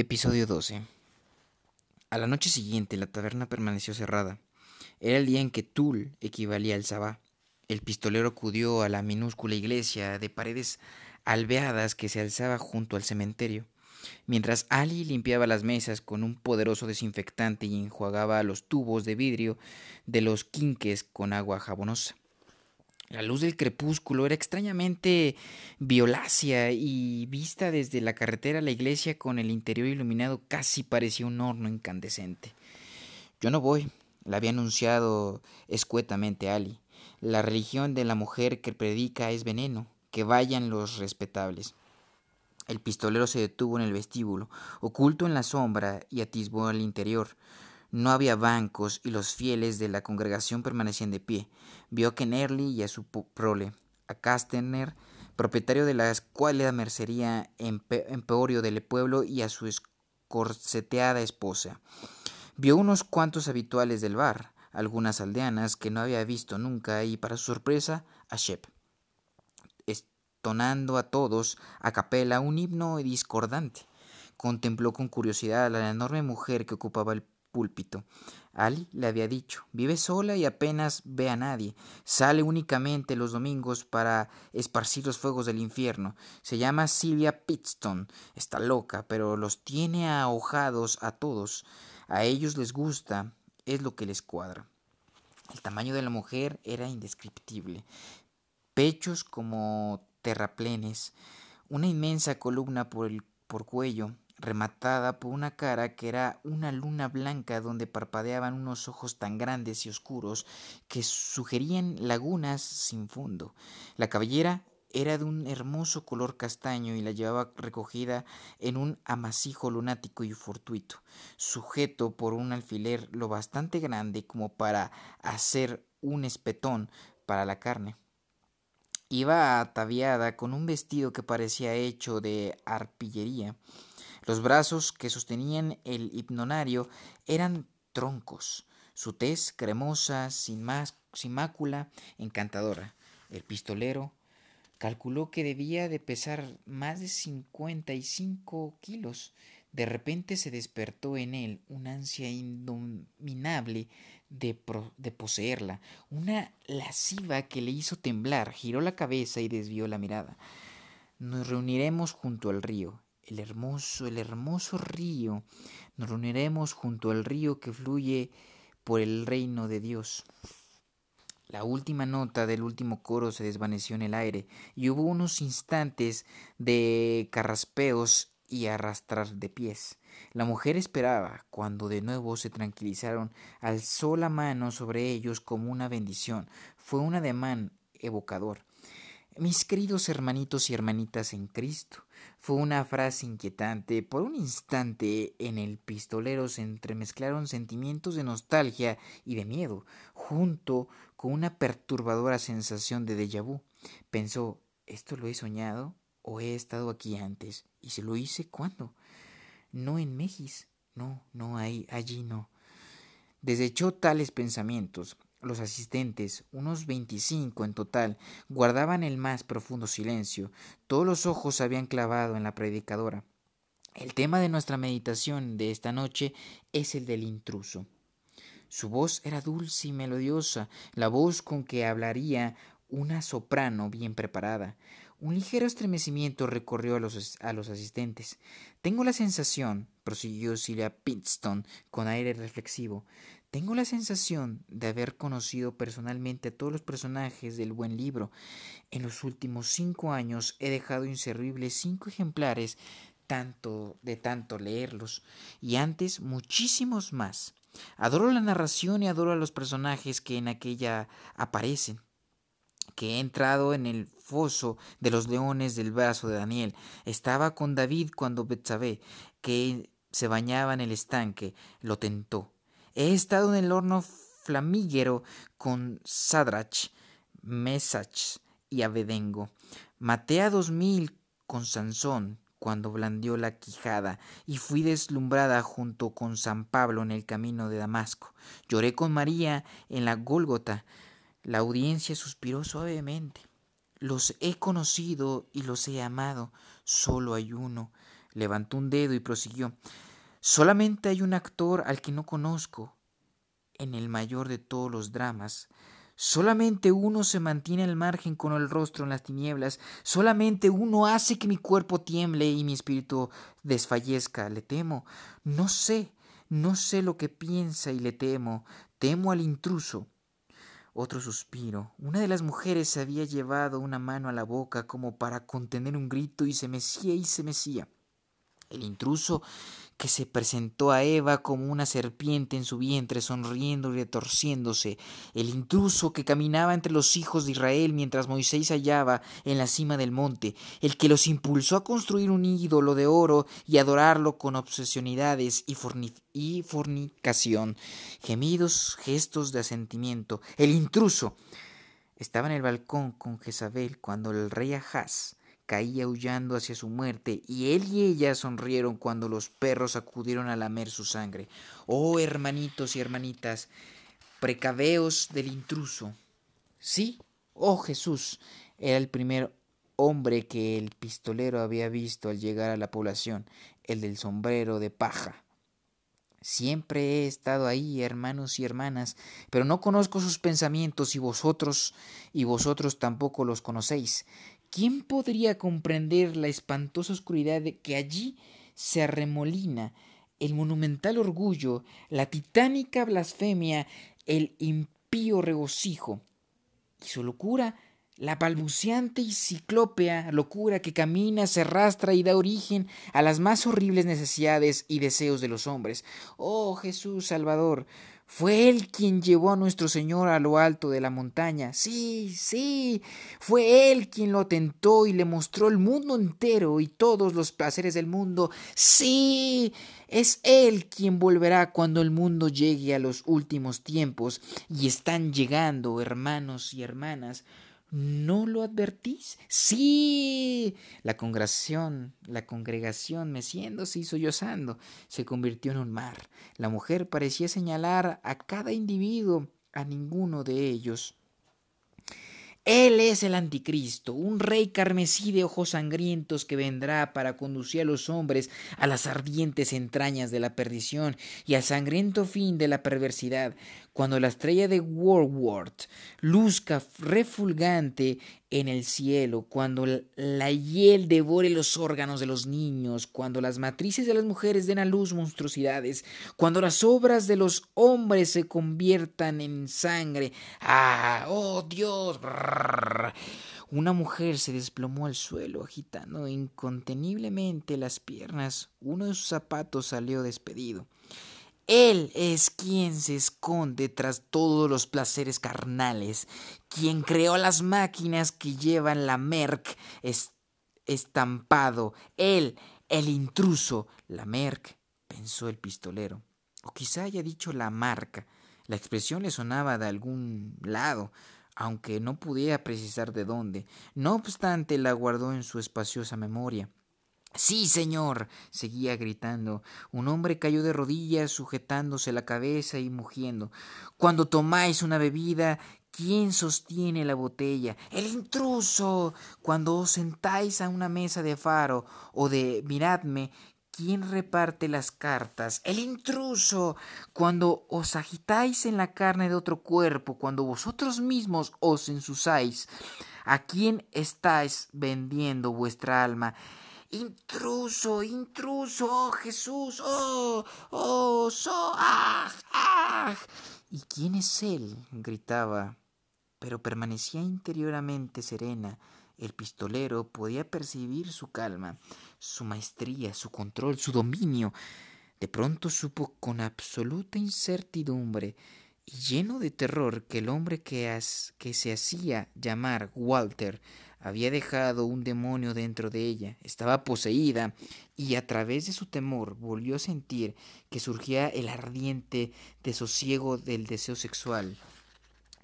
Episodio 12. A la noche siguiente la taberna permaneció cerrada. Era el día en que Tul equivalía al Sabá. El pistolero acudió a la minúscula iglesia de paredes alveadas que se alzaba junto al cementerio, mientras Ali limpiaba las mesas con un poderoso desinfectante y enjuagaba los tubos de vidrio de los quinques con agua jabonosa. La luz del crepúsculo era extrañamente violácea y vista desde la carretera a la iglesia con el interior iluminado casi parecía un horno incandescente. Yo no voy, le había anunciado escuetamente Ali. La religión de la mujer que predica es veneno, que vayan los respetables. El pistolero se detuvo en el vestíbulo, oculto en la sombra, y atisbó al interior. No había bancos y los fieles de la congregación permanecían de pie. Vio a Kennerly y a su prole, a Castaner, propietario de la escuálida mercería emporio del pueblo, y a su escorceteada esposa. Vio unos cuantos habituales del bar, algunas aldeanas que no había visto nunca, y para su sorpresa, a Shep, estonando a todos a capela un himno discordante. Contempló con curiosidad a la enorme mujer que ocupaba el púlpito. Ali le había dicho, vive sola y apenas ve a nadie. Sale únicamente los domingos para esparcir los fuegos del infierno. Se llama Silvia Pitstone. Está loca, pero los tiene ahojados a todos. A ellos les gusta, es lo que les cuadra. El tamaño de la mujer era indescriptible. Pechos como terraplenes, una inmensa columna por el por cuello, rematada por una cara que era una luna blanca donde parpadeaban unos ojos tan grandes y oscuros que sugerían lagunas sin fondo. La cabellera era de un hermoso color castaño y la llevaba recogida en un amasijo lunático y fortuito, sujeto por un alfiler lo bastante grande como para hacer un espetón para la carne. Iba ataviada con un vestido que parecía hecho de arpillería, los brazos que sostenían el hipnonario eran troncos, su tez cremosa, sin, mácula, encantadora. El pistolero calculó que debía de pesar más de cincuenta y cinco kilos. De repente se despertó en él una ansia indominable de, poseerla, una lasciva que le hizo temblar, giró la cabeza y desvió la mirada. Nos reuniremos junto al río el hermoso, el hermoso río. Nos reuniremos junto al río que fluye por el reino de Dios. La última nota del último coro se desvaneció en el aire y hubo unos instantes de carraspeos y arrastrar de pies. La mujer esperaba, cuando de nuevo se tranquilizaron, alzó la mano sobre ellos como una bendición. Fue un ademán evocador. Mis queridos hermanitos y hermanitas en Cristo, fue una frase inquietante. Por un instante en el pistolero se entremezclaron sentimientos de nostalgia y de miedo, junto con una perturbadora sensación de déjà vu. Pensó, ¿esto lo he soñado o he estado aquí antes? ¿Y se lo hice cuándo? No en Mejis. No, no, ahí, allí no. Desechó tales pensamientos. Los asistentes, unos veinticinco en total, guardaban el más profundo silencio. Todos los ojos se habían clavado en la predicadora. El tema de nuestra meditación de esta noche es el del intruso. Su voz era dulce y melodiosa, la voz con que hablaría una soprano bien preparada. Un ligero estremecimiento recorrió a los, a los asistentes. Tengo la sensación, prosiguió Silvia Pinston con aire reflexivo, tengo la sensación de haber conocido personalmente a todos los personajes del buen libro. En los últimos cinco años he dejado inservibles cinco ejemplares tanto de tanto leerlos, y antes muchísimos más. Adoro la narración y adoro a los personajes que en aquella aparecen que he entrado en el foso de los leones del brazo de Daniel. Estaba con David cuando Betsabé, que se bañaba en el estanque, lo tentó. He estado en el horno flamígero con Sadrach, Mesach y Abedengo. Maté a dos mil con Sansón cuando blandió la quijada y fui deslumbrada junto con San Pablo en el camino de Damasco. Lloré con María en la Gólgota. La audiencia suspiró suavemente. Los he conocido y los he amado. Solo hay uno. Levantó un dedo y prosiguió. Solamente hay un actor al que no conozco en el mayor de todos los dramas. Solamente uno se mantiene al margen con el rostro en las tinieblas. Solamente uno hace que mi cuerpo tiemble y mi espíritu desfallezca. Le temo. No sé, no sé lo que piensa y le temo. Temo al intruso. Otro suspiro. Una de las mujeres se había llevado una mano a la boca como para contener un grito y se mecía y se mecía. El intruso que se presentó a Eva como una serpiente en su vientre, sonriendo y retorciéndose, el intruso que caminaba entre los hijos de Israel mientras Moisés hallaba en la cima del monte, el que los impulsó a construir un ídolo de oro y adorarlo con obsesionidades y, fornicación, gemidos, gestos de asentimiento, el intruso. Estaba en el balcón con Jezabel cuando el rey Ahaz caía aullando hacia su muerte, y él y ella sonrieron cuando los perros acudieron a lamer su sangre. Oh hermanitos y hermanitas, precaveos del intruso. Sí, oh Jesús, era el primer hombre que el pistolero había visto al llegar a la población, el del sombrero de paja. Siempre he estado ahí, hermanos y hermanas, pero no conozco sus pensamientos y vosotros y vosotros tampoco los conocéis. ¿Quién podría comprender la espantosa oscuridad que allí se arremolina el monumental orgullo, la titánica blasfemia, el impío regocijo? Y su locura, la balbuceante y ciclópea locura que camina, se arrastra y da origen a las más horribles necesidades y deseos de los hombres. Oh Jesús Salvador, fue Él quien llevó a nuestro Señor a lo alto de la montaña. Sí, sí, fue Él quien lo tentó y le mostró el mundo entero y todos los placeres del mundo. Sí, es Él quien volverá cuando el mundo llegue a los últimos tiempos. Y están llegando, hermanos y hermanas. ¿No lo advertís? Sí. La congregación, la congregación meciéndose y sollozando, se convirtió en un mar. La mujer parecía señalar a cada individuo, a ninguno de ellos. Él es el anticristo, un rey carmesí de ojos sangrientos que vendrá para conducir a los hombres a las ardientes entrañas de la perdición y al sangriento fin de la perversidad, cuando la estrella de Warworth luzca refulgante en el cielo, cuando la hiel devore los órganos de los niños, cuando las matrices de las mujeres den a luz monstruosidades, cuando las obras de los hombres se conviertan en sangre. ¡Ah! ¡Oh Dios! Una mujer se desplomó al suelo, agitando inconteniblemente las piernas. Uno de sus zapatos salió despedido. Él es quien se esconde tras todos los placeres carnales, quien creó las máquinas que llevan la Merck estampado. Él, el intruso. La Merck, pensó el pistolero. O quizá haya dicho la marca. La expresión le sonaba de algún lado, aunque no pudiera precisar de dónde. No obstante, la guardó en su espaciosa memoria. Sí, señor. seguía gritando. Un hombre cayó de rodillas, sujetándose la cabeza y mugiendo. Cuando tomáis una bebida, ¿quién sostiene la botella? El intruso. Cuando os sentáis a una mesa de faro o de miradme, ¿Quién reparte las cartas? El intruso. Cuando os agitáis en la carne de otro cuerpo, cuando vosotros mismos os ensusáis, ¿a quién estáis vendiendo vuestra alma? Intruso, intruso, oh Jesús, oh, oh, so, ah, ah. ¿Y quién es él? gritaba, pero permanecía interiormente serena. El pistolero podía percibir su calma, su maestría, su control, su dominio. De pronto supo con absoluta incertidumbre y lleno de terror que el hombre que, que se hacía llamar Walter había dejado un demonio dentro de ella, estaba poseída, y a través de su temor volvió a sentir que surgía el ardiente desosiego del deseo sexual.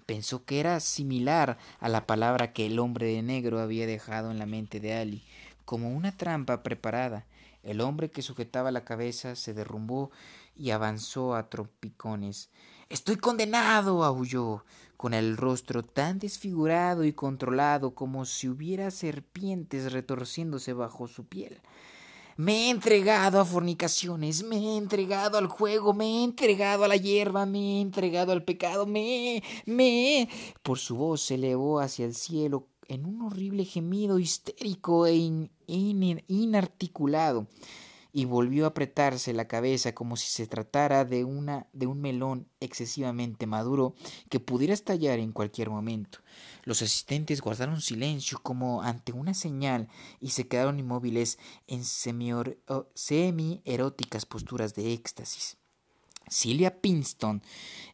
Pensó que era similar a la palabra que el hombre de negro había dejado en la mente de Ali, como una trampa preparada. El hombre que sujetaba la cabeza se derrumbó y avanzó a trompicones. Estoy condenado. aulló con el rostro tan desfigurado y controlado como si hubiera serpientes retorciéndose bajo su piel. Me he entregado a fornicaciones, me he entregado al juego, me he entregado a la hierba, me he entregado al pecado, me, me. Por su voz se elevó hacia el cielo en un horrible gemido histérico e inarticulado y volvió a apretarse la cabeza como si se tratara de una de un melón excesivamente maduro que pudiera estallar en cualquier momento. Los asistentes guardaron silencio como ante una señal y se quedaron inmóviles en semi-eróticas posturas de éxtasis. Silvia Pinston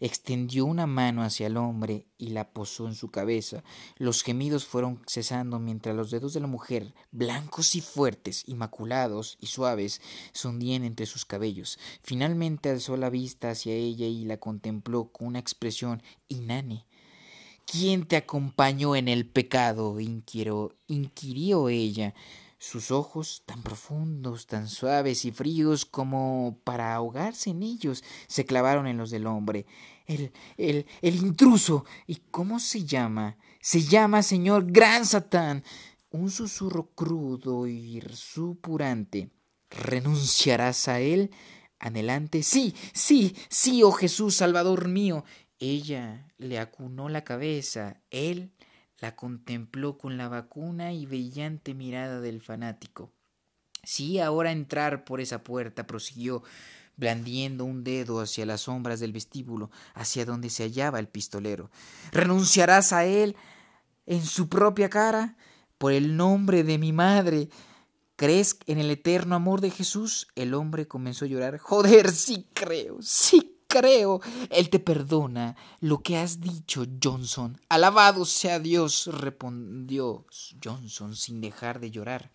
extendió una mano hacia el hombre y la posó en su cabeza. Los gemidos fueron cesando mientras los dedos de la mujer, blancos y fuertes, inmaculados y suaves, se hundían entre sus cabellos. Finalmente alzó la vista hacia ella y la contempló con una expresión inane. ¿Quién te acompañó en el pecado? inquirió, inquirió ella sus ojos, tan profundos, tan suaves y fríos como para ahogarse en ellos, se clavaron en los del hombre. El, el, el intruso. ¿Y cómo se llama? Se llama señor Gran Satán. Un susurro crudo y supurante. ¿Renunciarás a él? Anhelante. Sí, sí, sí, oh Jesús, Salvador mío. Ella le acunó la cabeza. Él la contempló con la vacuna y brillante mirada del fanático. Sí, ahora entrar por esa puerta, prosiguió, blandiendo un dedo hacia las sombras del vestíbulo, hacia donde se hallaba el pistolero. ¿Renunciarás a él en su propia cara? Por el nombre de mi madre. ¿Crees en el eterno amor de Jesús? El hombre comenzó a llorar. Joder, sí creo, sí creo. Él te perdona lo que has dicho, Johnson. Alabado sea Dios, respondió Johnson sin dejar de llorar.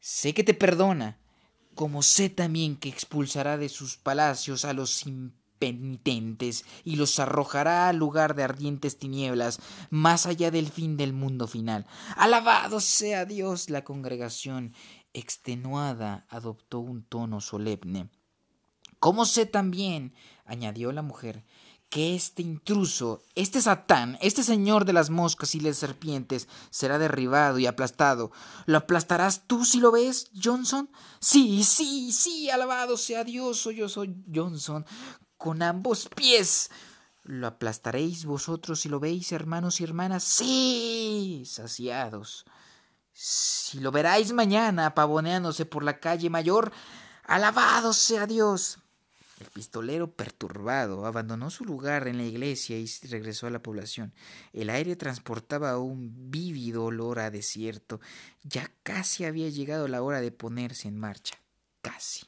Sé que te perdona, como sé también que expulsará de sus palacios a los impenitentes y los arrojará al lugar de ardientes tinieblas, más allá del fin del mundo final. Alabado sea Dios. La congregación extenuada adoptó un tono solemne. ¿Cómo sé también, añadió la mujer, que este intruso, este Satán, este señor de las moscas y las serpientes, será derribado y aplastado. ¿Lo aplastarás tú si lo ves, Johnson? Sí, sí, sí, alabado sea Dios, yo soy Johnson, con ambos pies. ¿Lo aplastaréis vosotros si lo veis, hermanos y hermanas? Sí, saciados. Si lo veráis mañana pavoneándose por la calle mayor, alabado sea Dios. El pistolero, perturbado, abandonó su lugar en la iglesia y regresó a la población. El aire transportaba un vívido olor a desierto. Ya casi había llegado la hora de ponerse en marcha. Casi.